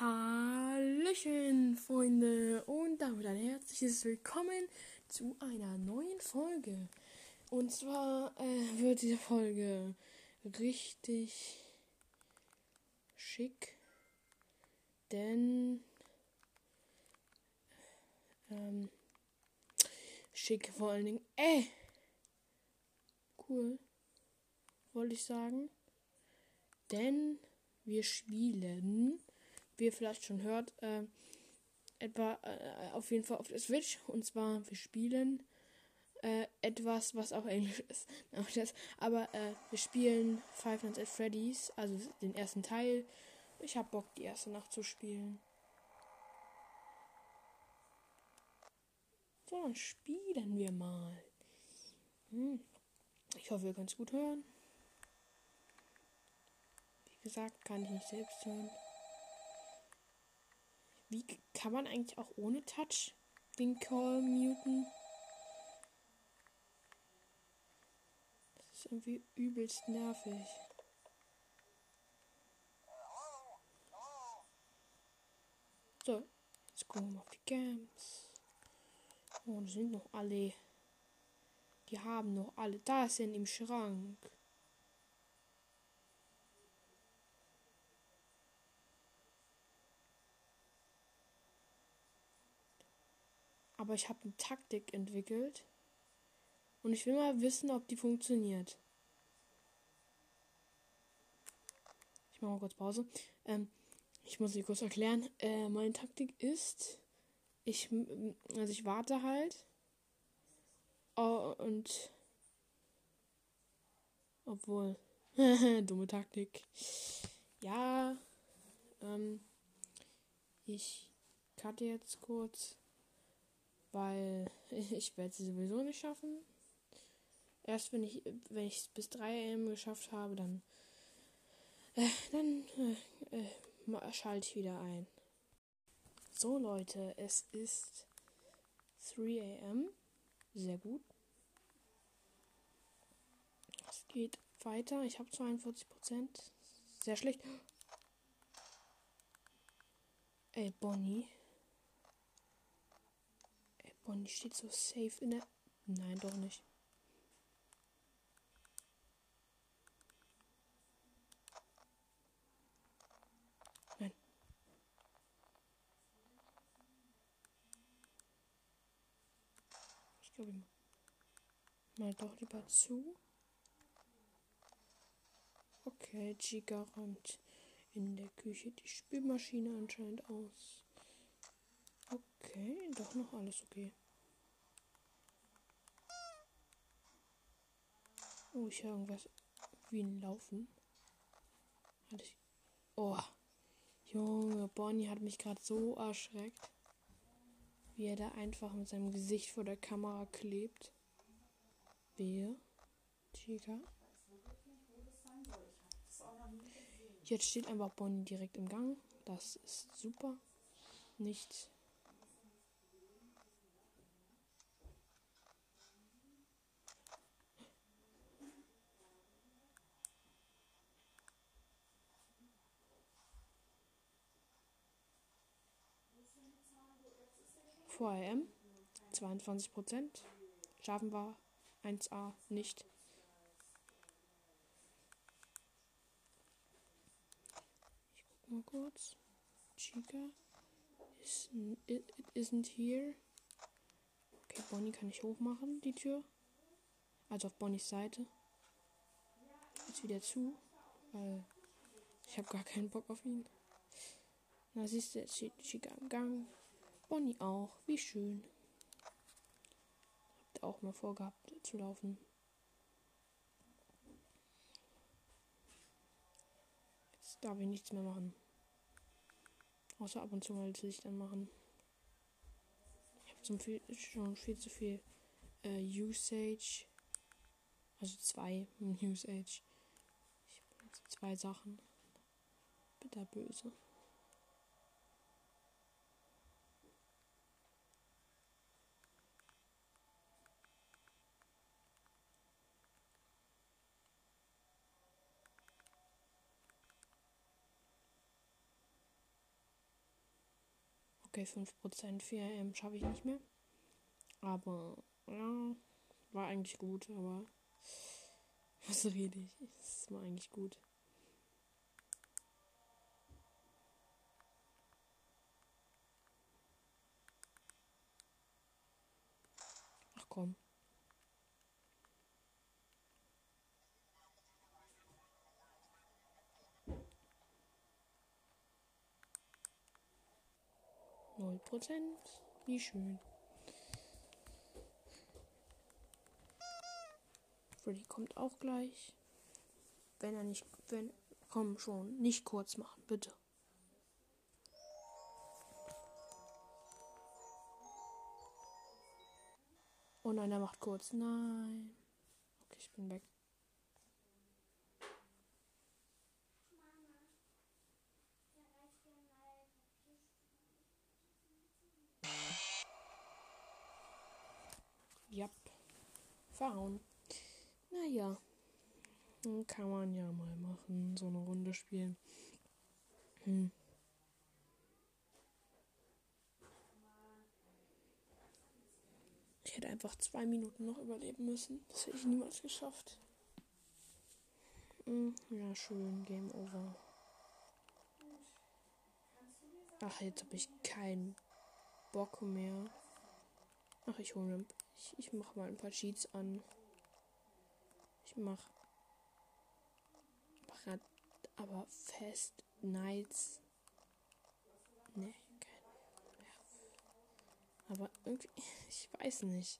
Hallöchen, Freunde, und damit ein herzliches Willkommen zu einer neuen Folge. Und zwar äh, wird diese Folge richtig schick, denn ähm, schick vor allen Dingen, äh, cool, wollte ich sagen, denn wir spielen wie ihr vielleicht schon hört, äh, etwa äh, auf jeden Fall auf der Switch. Und zwar, wir spielen äh, etwas, was auch Englisch ist. Aber äh, wir spielen Five Nights at Freddy's, also den ersten Teil. Ich habe Bock, die erste Nacht zu spielen. So, dann spielen wir mal. Hm. Ich hoffe, ihr könnt es gut hören. Wie gesagt, kann ich nicht selbst hören. Wie kann man eigentlich auch ohne Touch den Call muten? Das ist irgendwie übelst nervig. So, jetzt gucken wir auf die Games. Oh, das sind noch alle. Die haben noch alle. Da sind im Schrank. Aber ich habe eine Taktik entwickelt. Und ich will mal wissen, ob die funktioniert. Ich mache mal kurz Pause. Ähm, ich muss sie kurz erklären. Äh, meine Taktik ist, ich, also ich warte halt. Oh, und obwohl, dumme Taktik. Ja, ähm, ich cutte jetzt kurz weil ich werde sie sowieso nicht schaffen. Erst wenn ich wenn ich es bis 3 am geschafft habe, dann äh, dann äh, äh, schalte ich wieder ein. So Leute, es ist 3 am. Sehr gut. Es geht weiter. Ich habe 42% Sehr schlecht. Ey, Bonnie. Und die steht so safe in der. Nein, doch nicht. Nein. Ich glaube, mal doch lieber zu. Okay, Chica räumt in der Küche die Spülmaschine anscheinend aus. Okay, doch noch alles okay. Oh, ich höre irgendwas wie ein Laufen. Oh, Junge, Bonnie hat mich gerade so erschreckt, wie er da einfach mit seinem Gesicht vor der Kamera klebt. Wer? Chica. Jetzt steht einfach Bonnie direkt im Gang. Das ist super. Nicht vor AM 22%. Schaffen wir 1A nicht. Ich guck mal kurz. Chica is, it, it isn't here. Okay, Bonnie kann ich hochmachen, die Tür. Also auf Bonnies Seite. Jetzt wieder zu, weil ich habe gar keinen Bock auf ihn. Na, siehst du, jetzt steht Chica im Gang. Bonnie auch. Wie schön. Habt ihr auch mal vorgehabt zu laufen. Jetzt darf ich nichts mehr machen. Außer ab und zu mal das Licht anmachen. Ich habe viel, schon viel zu viel äh, Usage. Also zwei Usage. Ich benutze zwei Sachen. Bitter böse. Okay, 5% 4 AM schaffe ich nicht mehr. Aber ja, war eigentlich gut, aber was rede ich? Es war eigentlich gut. Ach komm. Null Prozent. Wie schön. Freddy kommt auch gleich. Wenn er nicht, wenn, komm schon, nicht kurz machen, bitte. Oh nein, er macht kurz. Nein. Okay, ich bin weg. Ja. Verhauen. Naja. Kann man ja mal machen. So eine Runde spielen. Hm. Ich hätte einfach zwei Minuten noch überleben müssen. Das hätte ich niemals geschafft. Hm, ja, schön. Game over. Ach, jetzt habe ich keinen Bock mehr. Ach, ich hole ich, ich mache mal ein paar Cheats an. Ich mache aber Fest Nights. Nee, kein. Ja. Aber irgendwie, ich weiß nicht.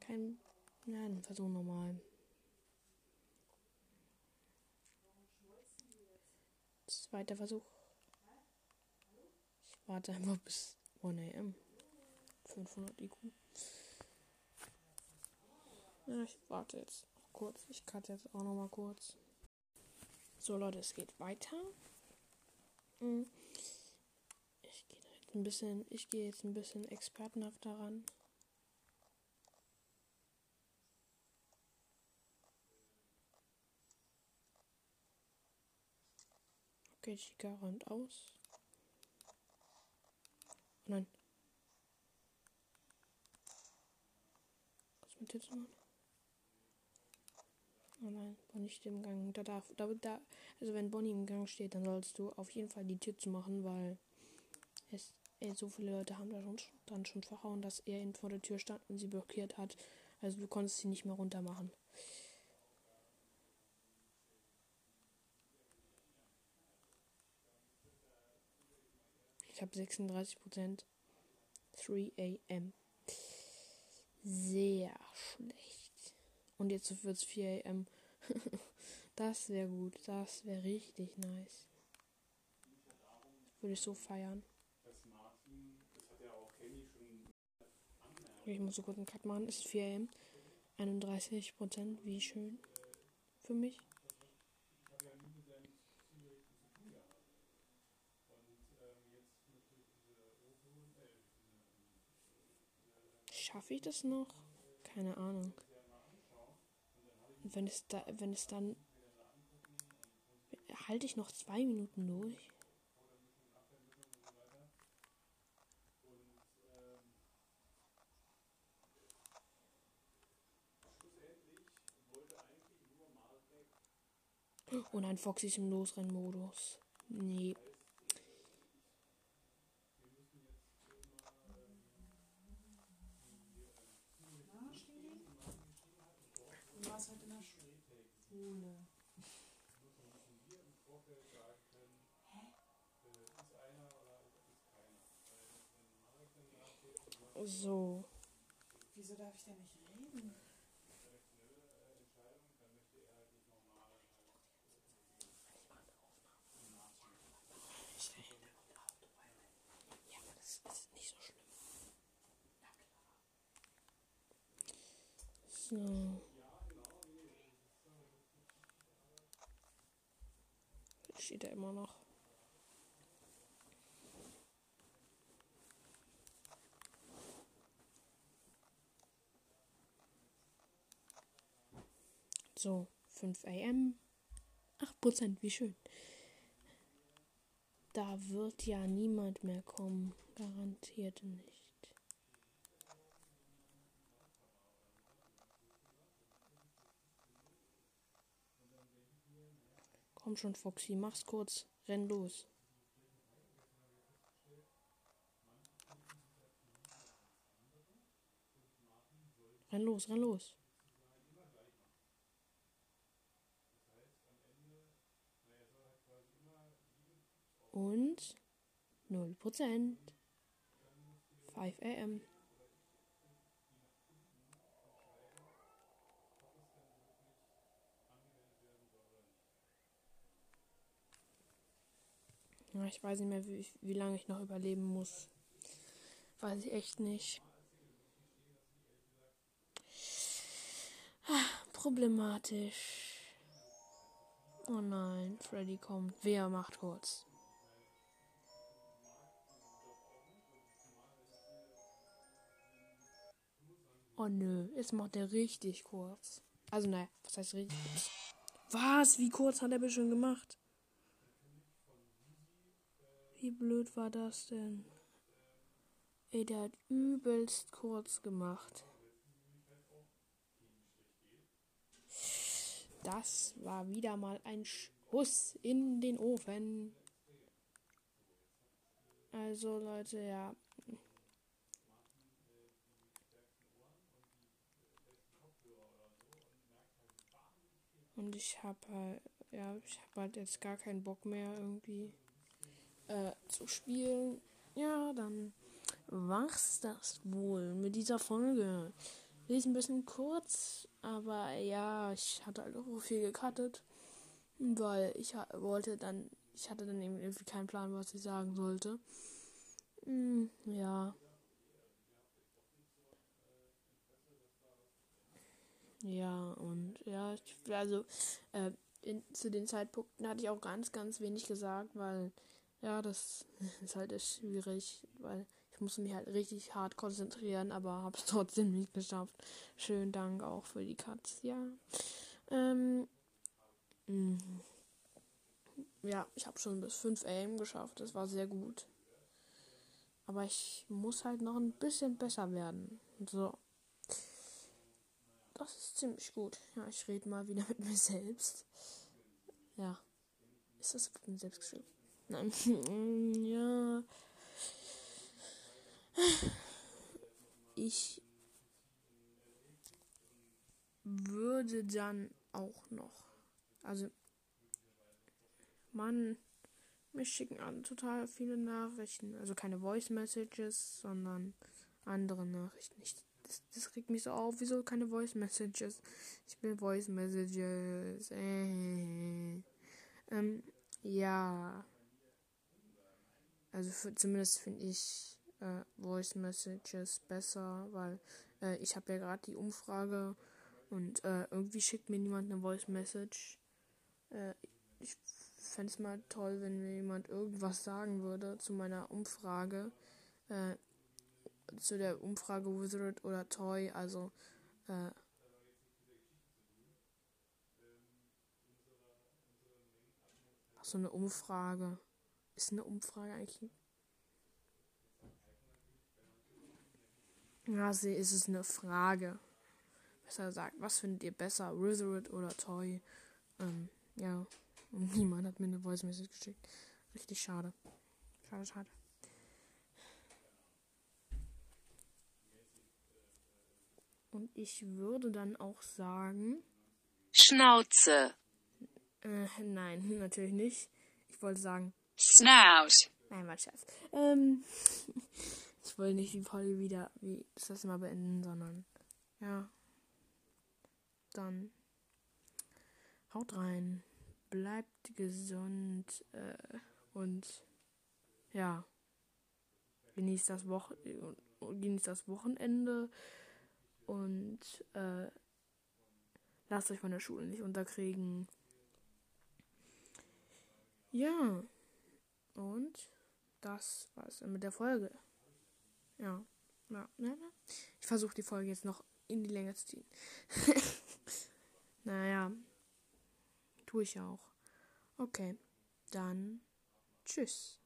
Kein. Nein, Versuch normal. Zweiter Versuch. Ich warte einfach bis 1 am. 500 IQ. Ja, ich warte jetzt noch kurz. Ich cutte jetzt auch noch mal kurz. So Leute, es geht weiter. Hm. Ich gehe jetzt ein bisschen, ich gehe jetzt ein bisschen expertenhaft daran. Okay, Chica räumt aus. Oh nein. Was mit dir zu machen? Oh nein, Bonnie steht im Gang. Da darf, da, da, also wenn Bonnie im Gang steht, dann sollst du auf jeden Fall die Tür zu machen, weil es, ey, so viele Leute haben da schon, dann schon verhauen, dass er vor der Tür stand und sie blockiert hat. Also du konntest sie nicht mehr runter machen. Ich habe 36 Prozent. 3 am. Sehr schlecht. Und jetzt wird es 4 am. das wäre gut. Das wäre richtig nice. Würde ich so feiern. Ich muss so kurz einen Cut machen. Ist 4 am. 31 Prozent. Wie schön. Für mich. Schaffe ich das noch? Keine Ahnung. Wenn es da, wenn es dann halte ich noch zwei Minuten durch. Und ein Foxy ist im Losrennmodus. Nee. Schule. So. Wieso darf ich denn nicht reden? Ja, aber das ist nicht so schlimm. So. steht er immer noch. So, 5 am. 8%, wie schön. da wird ja niemand mehr kommen. Garantiert nicht. Komm schon, Foxy, mach's kurz. Renn los. Renn los, renn los. Und 0%. 5 am. Ja, ich weiß nicht mehr, wie, wie lange ich noch überleben muss. Weiß ich echt nicht. Ah, problematisch. Oh nein, Freddy kommt. Wer macht kurz? Oh nö, jetzt macht er richtig kurz. Also naja, was heißt richtig kurz? Was? Wie kurz hat er schon gemacht? Wie blöd war das denn? Ey, der hat übelst kurz gemacht. Das war wieder mal ein Schuss in den Ofen. Also Leute, ja. Und ich habe halt, ja, ich habe halt jetzt gar keinen Bock mehr irgendwie äh, zu spielen. Ja, dann war's das wohl mit dieser Folge. Die ist ein bisschen kurz, aber ja, ich hatte halt auch viel gecuttet, weil ich wollte dann, ich hatte dann eben irgendwie keinen Plan, was ich sagen sollte. Hm, ja. Ja, und ja, ich, also äh, in, zu den Zeitpunkten hatte ich auch ganz, ganz wenig gesagt, weil ja, das ist halt echt schwierig, weil ich musste mich halt richtig hart konzentrieren, aber habe es trotzdem nicht geschafft. Schönen Dank auch für die Cuts, ja. Ähm, mh. ja, ich habe schon bis 5 AM geschafft, das war sehr gut. Aber ich muss halt noch ein bisschen besser werden. So. Das ist ziemlich gut. Ja, ich rede mal wieder mit mir selbst. Ja. Ist das selbst geschrieben? Nein. ja. Ich würde dann auch noch. Also, Mann, mir schicken an total viele Nachrichten. Also keine Voice Messages, sondern andere Nachrichten. Ich, das, das regt mich so auf. Wieso keine Voice Messages? Ich will Voice Messages. Äh. Ähm, ja. Also für, zumindest finde ich äh, Voice Messages besser, weil äh, ich habe ja gerade die Umfrage und äh, irgendwie schickt mir niemand eine Voice Message. Äh, ich fände es mal toll, wenn mir jemand irgendwas sagen würde zu meiner Umfrage. Äh, zu der Umfrage Wizard oder Toy, also äh, so eine Umfrage. Ist eine Umfrage eigentlich? Ja, sie ist es eine Frage. Besser gesagt, was findet ihr besser, Wizard oder Toy? Ähm, ja. Niemand hat mir eine Voice Message geschickt. Richtig schade. Schade, schade. Und ich würde dann auch sagen. Schnauze. Äh, nein, natürlich nicht. Ich wollte sagen. Snout. Nein, war Scherz. Ähm, ich wollte nicht die Folge wieder wie das mal beenden, sondern ja. Dann haut rein, bleibt gesund äh, und ja, genießt das, Woche genießt das Wochenende und äh, lasst euch von der Schule nicht unterkriegen. Ja. Und das war's dann mit der Folge. Ja, ja. Ich versuche die Folge jetzt noch in die Länge zu ziehen. naja. Tue ich auch. Okay. Dann tschüss.